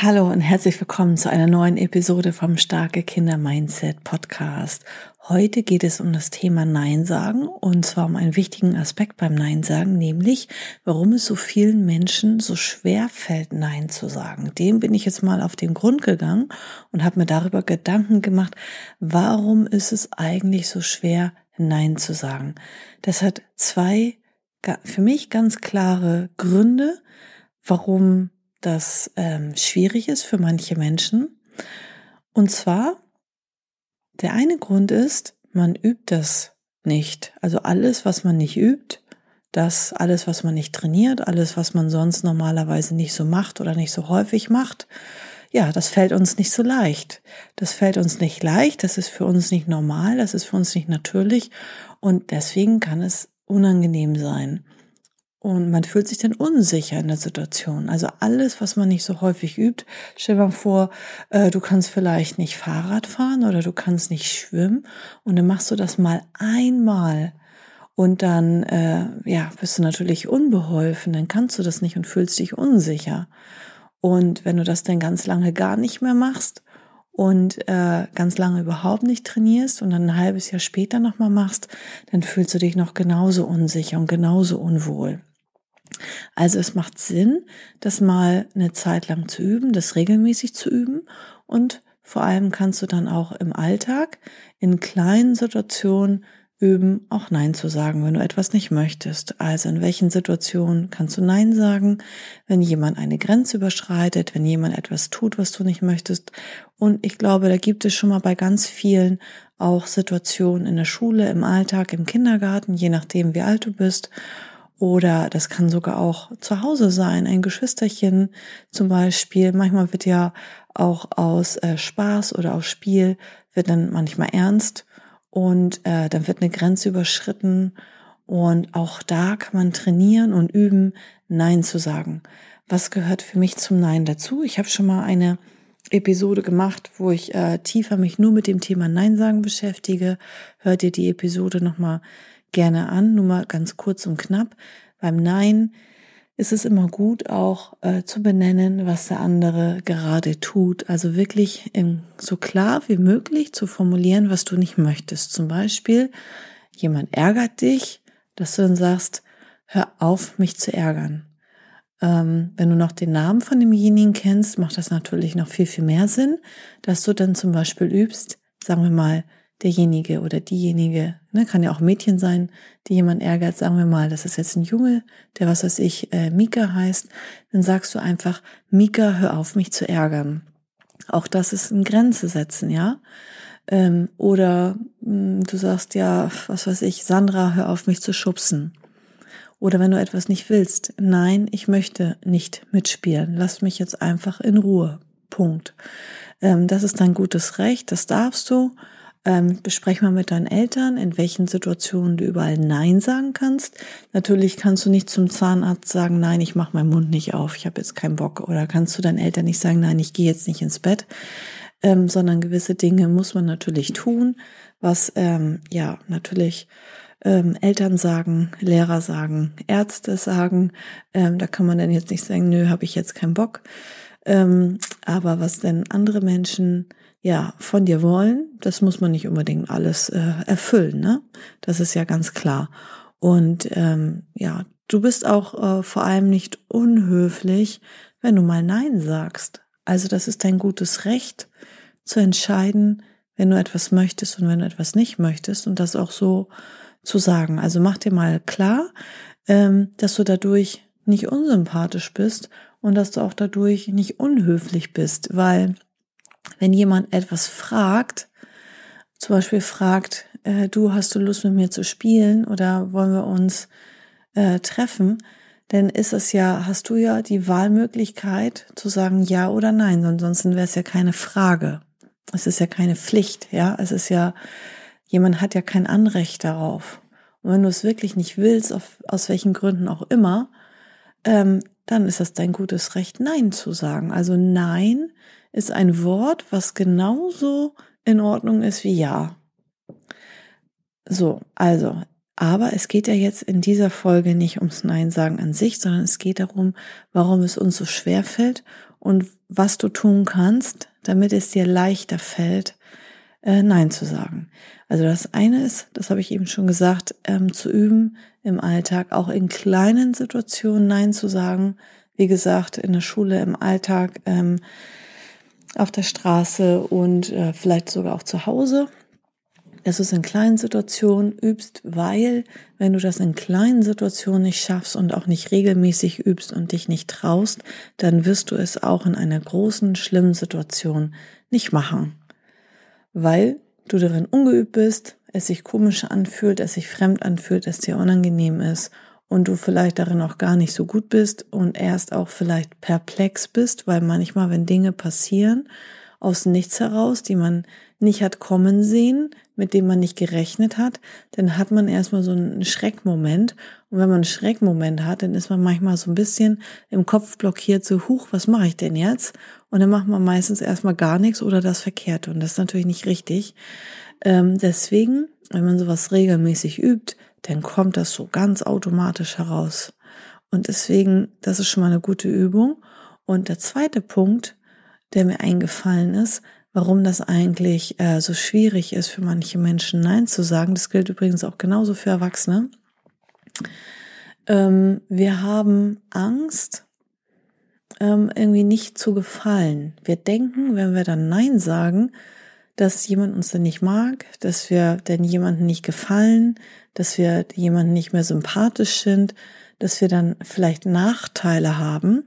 Hallo und herzlich willkommen zu einer neuen Episode vom Starke Kinder Mindset Podcast. Heute geht es um das Thema Nein sagen und zwar um einen wichtigen Aspekt beim Nein sagen, nämlich warum es so vielen Menschen so schwer fällt, Nein zu sagen. Dem bin ich jetzt mal auf den Grund gegangen und habe mir darüber Gedanken gemacht, warum ist es eigentlich so schwer, Nein zu sagen. Das hat zwei für mich ganz klare Gründe, warum das ähm, schwierig ist für manche Menschen. Und zwar, der eine Grund ist, man übt das nicht. Also alles, was man nicht übt, das alles, was man nicht trainiert, alles, was man sonst normalerweise nicht so macht oder nicht so häufig macht, ja, das fällt uns nicht so leicht. Das fällt uns nicht leicht, das ist für uns nicht normal, das ist für uns nicht natürlich und deswegen kann es unangenehm sein. Und man fühlt sich dann unsicher in der Situation. Also alles, was man nicht so häufig übt. Stell dir mal vor, äh, du kannst vielleicht nicht Fahrrad fahren oder du kannst nicht schwimmen und dann machst du das mal einmal und dann äh, ja bist du natürlich unbeholfen. Dann kannst du das nicht und fühlst dich unsicher. Und wenn du das dann ganz lange gar nicht mehr machst und äh, ganz lange überhaupt nicht trainierst und dann ein halbes Jahr später nochmal machst, dann fühlst du dich noch genauso unsicher und genauso unwohl. Also es macht Sinn, das mal eine Zeit lang zu üben, das regelmäßig zu üben und vor allem kannst du dann auch im Alltag in kleinen Situationen üben, auch Nein zu sagen, wenn du etwas nicht möchtest. Also in welchen Situationen kannst du Nein sagen, wenn jemand eine Grenze überschreitet, wenn jemand etwas tut, was du nicht möchtest. Und ich glaube, da gibt es schon mal bei ganz vielen auch Situationen in der Schule, im Alltag, im Kindergarten, je nachdem, wie alt du bist. Oder das kann sogar auch zu Hause sein, ein Geschwisterchen zum Beispiel. Manchmal wird ja auch aus äh, Spaß oder aus Spiel wird dann manchmal ernst und äh, dann wird eine Grenze überschritten und auch da kann man trainieren und üben, Nein zu sagen. Was gehört für mich zum Nein dazu? Ich habe schon mal eine Episode gemacht, wo ich äh, tiefer mich nur mit dem Thema Nein sagen beschäftige. Hört ihr die Episode nochmal gerne an, nur mal ganz kurz und knapp. Beim Nein ist es immer gut, auch äh, zu benennen, was der andere gerade tut. Also wirklich in, so klar wie möglich zu formulieren, was du nicht möchtest. Zum Beispiel, jemand ärgert dich, dass du dann sagst, hör auf, mich zu ärgern. Ähm, wenn du noch den Namen von demjenigen kennst, macht das natürlich noch viel, viel mehr Sinn, dass du dann zum Beispiel übst, sagen wir mal, derjenige oder diejenige, ne, kann ja auch Mädchen sein, die jemand ärgert, sagen wir mal, das ist jetzt ein Junge, der was weiß ich, äh, Mika heißt, dann sagst du einfach, Mika, hör auf, mich zu ärgern. Auch das ist ein Grenze setzen, ja. Ähm, oder mh, hm, du sagst ja, was weiß ich, Sandra, hör auf, mich zu schubsen. Oder wenn du etwas nicht willst, nein, ich möchte nicht mitspielen, lass mich jetzt einfach in Ruhe. Punkt. Ähm, das ist dein gutes Recht, das darfst du. Ähm, besprech mal mit deinen Eltern, in welchen Situationen du überall Nein sagen kannst. Natürlich kannst du nicht zum Zahnarzt sagen, nein, ich mache meinen Mund nicht auf, ich habe jetzt keinen Bock. Oder kannst du deinen Eltern nicht sagen, nein, ich gehe jetzt nicht ins Bett. Ähm, sondern gewisse Dinge muss man natürlich tun, was ähm, ja natürlich ähm, Eltern sagen, Lehrer sagen, Ärzte sagen. Ähm, da kann man dann jetzt nicht sagen, nö, habe ich jetzt keinen Bock. Ähm, aber was denn andere Menschen ja von dir wollen, das muss man nicht unbedingt alles äh, erfüllen, ne? Das ist ja ganz klar. Und ähm, ja, du bist auch äh, vor allem nicht unhöflich, wenn du mal Nein sagst. Also das ist dein gutes Recht zu entscheiden, wenn du etwas möchtest und wenn du etwas nicht möchtest und das auch so zu sagen. Also mach dir mal klar, ähm, dass du dadurch nicht unsympathisch bist und dass du auch dadurch nicht unhöflich bist, weil wenn jemand etwas fragt, zum Beispiel fragt, äh, du hast du Lust mit mir zu spielen oder wollen wir uns äh, treffen, Denn ist es ja, hast du ja die Wahlmöglichkeit zu sagen ja oder nein, ansonsten wäre es ja keine Frage. Es ist ja keine Pflicht, ja. Es ist ja, jemand hat ja kein Anrecht darauf. Und wenn du es wirklich nicht willst, auf, aus welchen Gründen auch immer, ähm, dann ist das dein gutes Recht, Nein zu sagen. Also Nein ist ein Wort, was genauso in Ordnung ist wie Ja. So, also, aber es geht ja jetzt in dieser Folge nicht ums Nein sagen an sich, sondern es geht darum, warum es uns so schwer fällt und was du tun kannst, damit es dir leichter fällt, äh, Nein zu sagen. Also das eine ist, das habe ich eben schon gesagt, ähm, zu üben im Alltag, auch in kleinen Situationen Nein zu sagen. Wie gesagt, in der Schule, im Alltag, ähm, auf der Straße und äh, vielleicht sogar auch zu Hause. Es in kleinen Situationen übst, weil wenn du das in kleinen Situationen nicht schaffst und auch nicht regelmäßig übst und dich nicht traust, dann wirst du es auch in einer großen, schlimmen Situation nicht machen. Weil du darin ungeübt bist, es sich komisch anfühlt, es sich fremd anfühlt, es dir unangenehm ist und du vielleicht darin auch gar nicht so gut bist und erst auch vielleicht perplex bist, weil manchmal, wenn Dinge passieren, aus nichts heraus, die man nicht hat kommen sehen, mit dem man nicht gerechnet hat, dann hat man erstmal so einen Schreckmoment. Und wenn man einen Schreckmoment hat, dann ist man manchmal so ein bisschen im Kopf blockiert, so, huch, was mache ich denn jetzt? Und dann macht man meistens erstmal gar nichts oder das Verkehrte. Und das ist natürlich nicht richtig. Ähm, deswegen, wenn man sowas regelmäßig übt, dann kommt das so ganz automatisch heraus. Und deswegen, das ist schon mal eine gute Übung. Und der zweite Punkt, der mir eingefallen ist, warum das eigentlich äh, so schwierig ist für manche Menschen Nein zu sagen. Das gilt übrigens auch genauso für Erwachsene. Ähm, wir haben Angst, ähm, irgendwie nicht zu gefallen. Wir denken, wenn wir dann Nein sagen, dass jemand uns dann nicht mag, dass wir denn jemanden nicht gefallen, dass wir jemanden nicht mehr sympathisch sind, dass wir dann vielleicht Nachteile haben.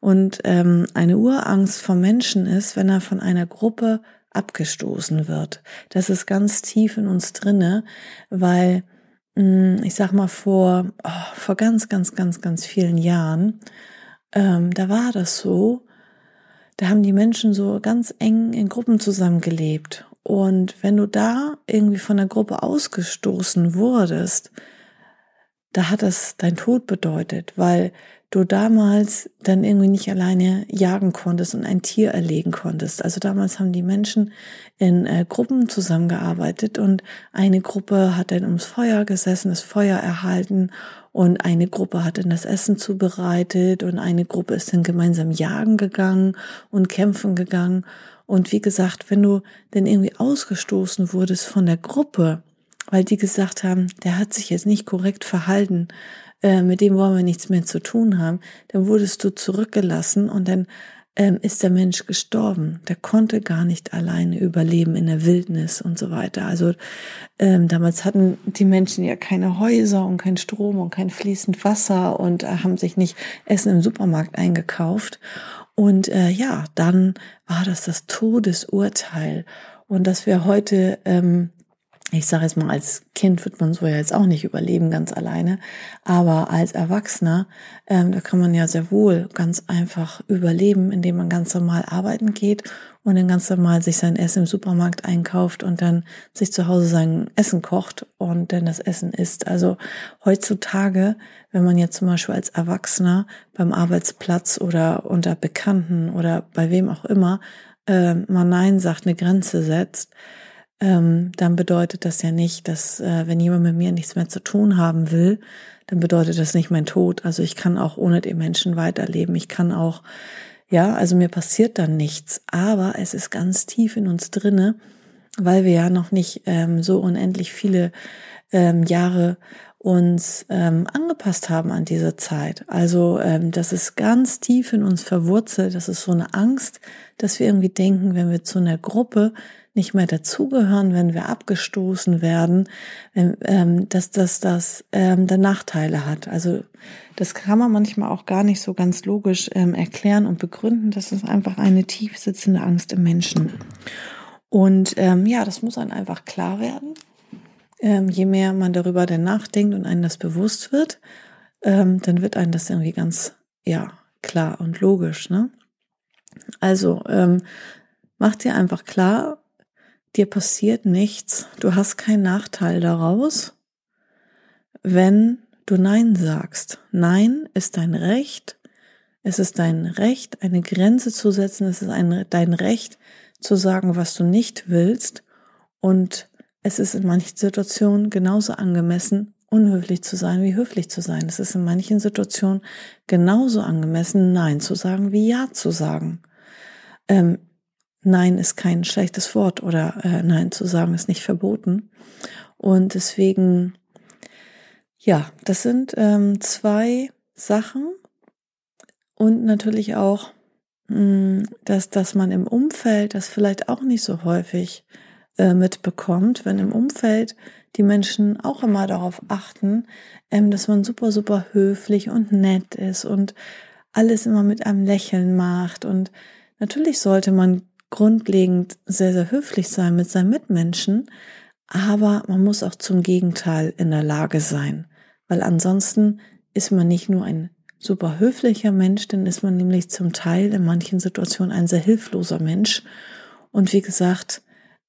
Und ähm, eine Urangst vom Menschen ist, wenn er von einer Gruppe abgestoßen wird. Das ist ganz tief in uns drinne, weil mh, hm, ich sag mal vor oh, vor ganz ganz ganz ganz vielen Jahren ähm, da war das so, da haben die Menschen so ganz eng in Gruppen zusammengelebt. Und wenn du da irgendwie von der Gruppe ausgestoßen wurdest, da hat das dein Tod bedeutet, weil du damals dann irgendwie nicht alleine jagen konntest und ein Tier erlegen konntest. Also damals haben die Menschen in äh, Gruppen zusammengearbeitet und eine Gruppe hat dann ums Feuer gesessen, das Feuer erhalten und eine Gruppe hat dann das Essen zubereitet und eine Gruppe ist dann gemeinsam jagen gegangen und kämpfen gegangen. Und wie gesagt, wenn du denn irgendwie ausgestoßen wurdest von der Gruppe, weil die gesagt haben, der hat sich jetzt nicht korrekt verhalten, äh, mit dem wollen wir nichts mehr zu tun haben, dann wurdest du zurückgelassen und dann ähm, ist der Mensch gestorben. Der konnte gar nicht alleine überleben in der Wildnis und so weiter. Also ähm, damals hatten die Menschen ja keine Häuser und kein Strom und kein fließend Wasser und äh, haben sich nicht Essen im Supermarkt eingekauft. Und äh, ja, dann war das das Todesurteil. Und dass wir heute ähm, ich sage jetzt mal, als Kind wird man so ja jetzt auch nicht überleben, ganz alleine. Aber als Erwachsener, ähm, da kann man ja sehr wohl ganz einfach überleben, indem man ganz normal arbeiten geht und dann ganz normal sich sein Essen im Supermarkt einkauft und dann sich zu Hause sein Essen kocht und dann das Essen isst. Also heutzutage, wenn man jetzt zum Beispiel als Erwachsener beim Arbeitsplatz oder unter Bekannten oder bei wem auch immer äh, mal Nein sagt, eine Grenze setzt, ähm, dann bedeutet das ja nicht, dass äh, wenn jemand mit mir nichts mehr zu tun haben will, dann bedeutet das nicht mein Tod. Also ich kann auch ohne den Menschen weiterleben. Ich kann auch, ja, also mir passiert dann nichts. Aber es ist ganz tief in uns drinne, weil wir ja noch nicht ähm, so unendlich viele ähm, Jahre uns ähm, angepasst haben an diese Zeit. Also ähm, das ist ganz tief in uns verwurzelt. Das ist so eine Angst, dass wir irgendwie denken, wenn wir zu einer Gruppe nicht mehr dazugehören, wenn wir abgestoßen werden, ähm, dass das das ähm, dann Nachteile hat. Also das kann man manchmal auch gar nicht so ganz logisch ähm, erklären und begründen. Das ist einfach eine tief sitzende Angst im Menschen. Und ähm, ja, das muss einem einfach klar werden. Ähm, je mehr man darüber denn nachdenkt und einem das bewusst wird, ähm, dann wird einem das irgendwie ganz, ja, klar und logisch, ne? Also, ähm, mach dir einfach klar, dir passiert nichts, du hast keinen Nachteil daraus, wenn du Nein sagst. Nein ist dein Recht. Es ist dein Recht, eine Grenze zu setzen. Es ist ein, dein Recht zu sagen, was du nicht willst. Und es ist in manchen Situationen genauso angemessen, unhöflich zu sein wie höflich zu sein. Es ist in manchen Situationen genauso angemessen, Nein zu sagen wie Ja zu sagen. Ähm, Nein ist kein schlechtes Wort oder äh, Nein zu sagen ist nicht verboten. Und deswegen, ja, das sind ähm, zwei Sachen und natürlich auch, mh, hm, dass, dass man im Umfeld das vielleicht auch nicht so häufig äh, mitbekommt, wenn im Umfeld die Menschen auch immer darauf achten, ähm, dass man super, super höflich und nett ist und alles immer mit einem Lächeln macht. Und natürlich sollte man grundlegend sehr, sehr höflich sein mit seinen Mitmenschen, aber man muss auch zum Gegenteil in der Lage sein, weil ansonsten ist man nicht nur ein super höflicher Mensch, dann ist man nämlich zum Teil in manchen Situationen ein sehr hilfloser Mensch. Und wie gesagt,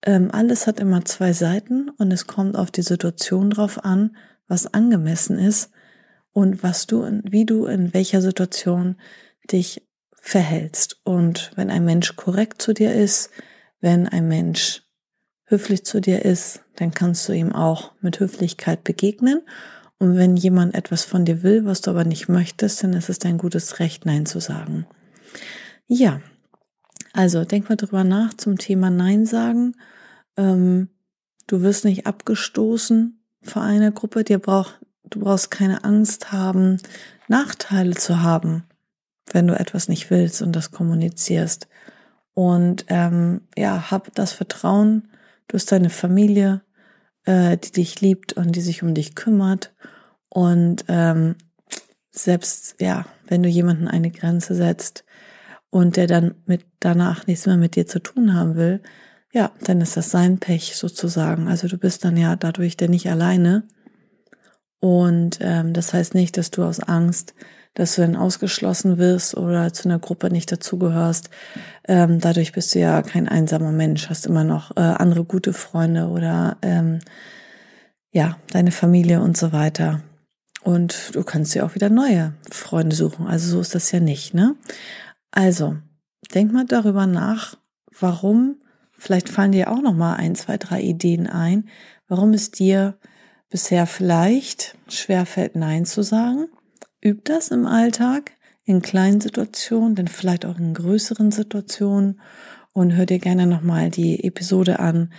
ähm, alles hat immer zwei Seiten und es kommt auf die Situation drauf an, was angemessen ist und was du, wie du in welcher Situation dich verhältst. Und wenn ein Mensch korrekt zu dir ist, wenn ein Mensch höflich zu dir ist, dann kannst du ihm auch mit Höflichkeit begegnen. Und wenn jemand etwas von dir will, was du aber nicht möchtest, dann ist es dein gutes Recht, Nein zu sagen. Ja, also denk mal drüber nach zum Thema Nein sagen. Ähm, du wirst nicht abgestoßen vor einer Gruppe. Dir brauch, du brauchst keine Angst haben, Nachteile zu haben wenn du etwas nicht willst und das kommunizierst. Und ähm, ja, hab das Vertrauen, du hast deine Familie, äh, die dich liebt und die sich um dich kümmert. Und ähm, selbst, ja, wenn du jemanden eine Grenze setzt und der dann mit danach nichts mehr mit dir zu tun haben will, ja, dann ist das sein Pech sozusagen. Also du bist dann ja dadurch der nicht alleine. Und ähm, das heißt nicht, dass du aus Angst dass du dann ausgeschlossen wirst oder zu einer Gruppe nicht dazugehörst. Ähm, dadurch bist du ja kein einsamer Mensch, hast immer noch äh, andere gute Freunde oder ähm, ja, deine Familie und so weiter. Und du kannst dir auch wieder neue Freunde suchen. Also so ist das ja nicht, ne? Also, denk mal darüber nach, warum, vielleicht fallen dir auch noch mal ein, zwei, drei Ideen ein, warum es dir bisher vielleicht schwerfällt, Nein zu sagen Üb das im Alltag, in kleinen Situationen, denn vielleicht auch in größeren Situationen und hör dir gerne nochmal die Episode an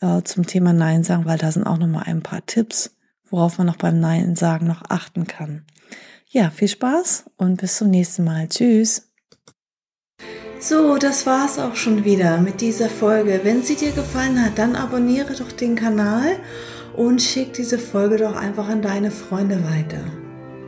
äh, zum Thema Nein sagen, weil da sind auch nochmal ein paar Tipps, worauf man noch beim Nein sagen noch achten kann. Ja, viel Spaß und bis zum nächsten Mal. Tschüss. So, das war's auch schon wieder mit dieser Folge. Wenn sie dir gefallen hat, dann abonniere doch den Kanal und schick diese Folge doch einfach an deine Freunde weiter.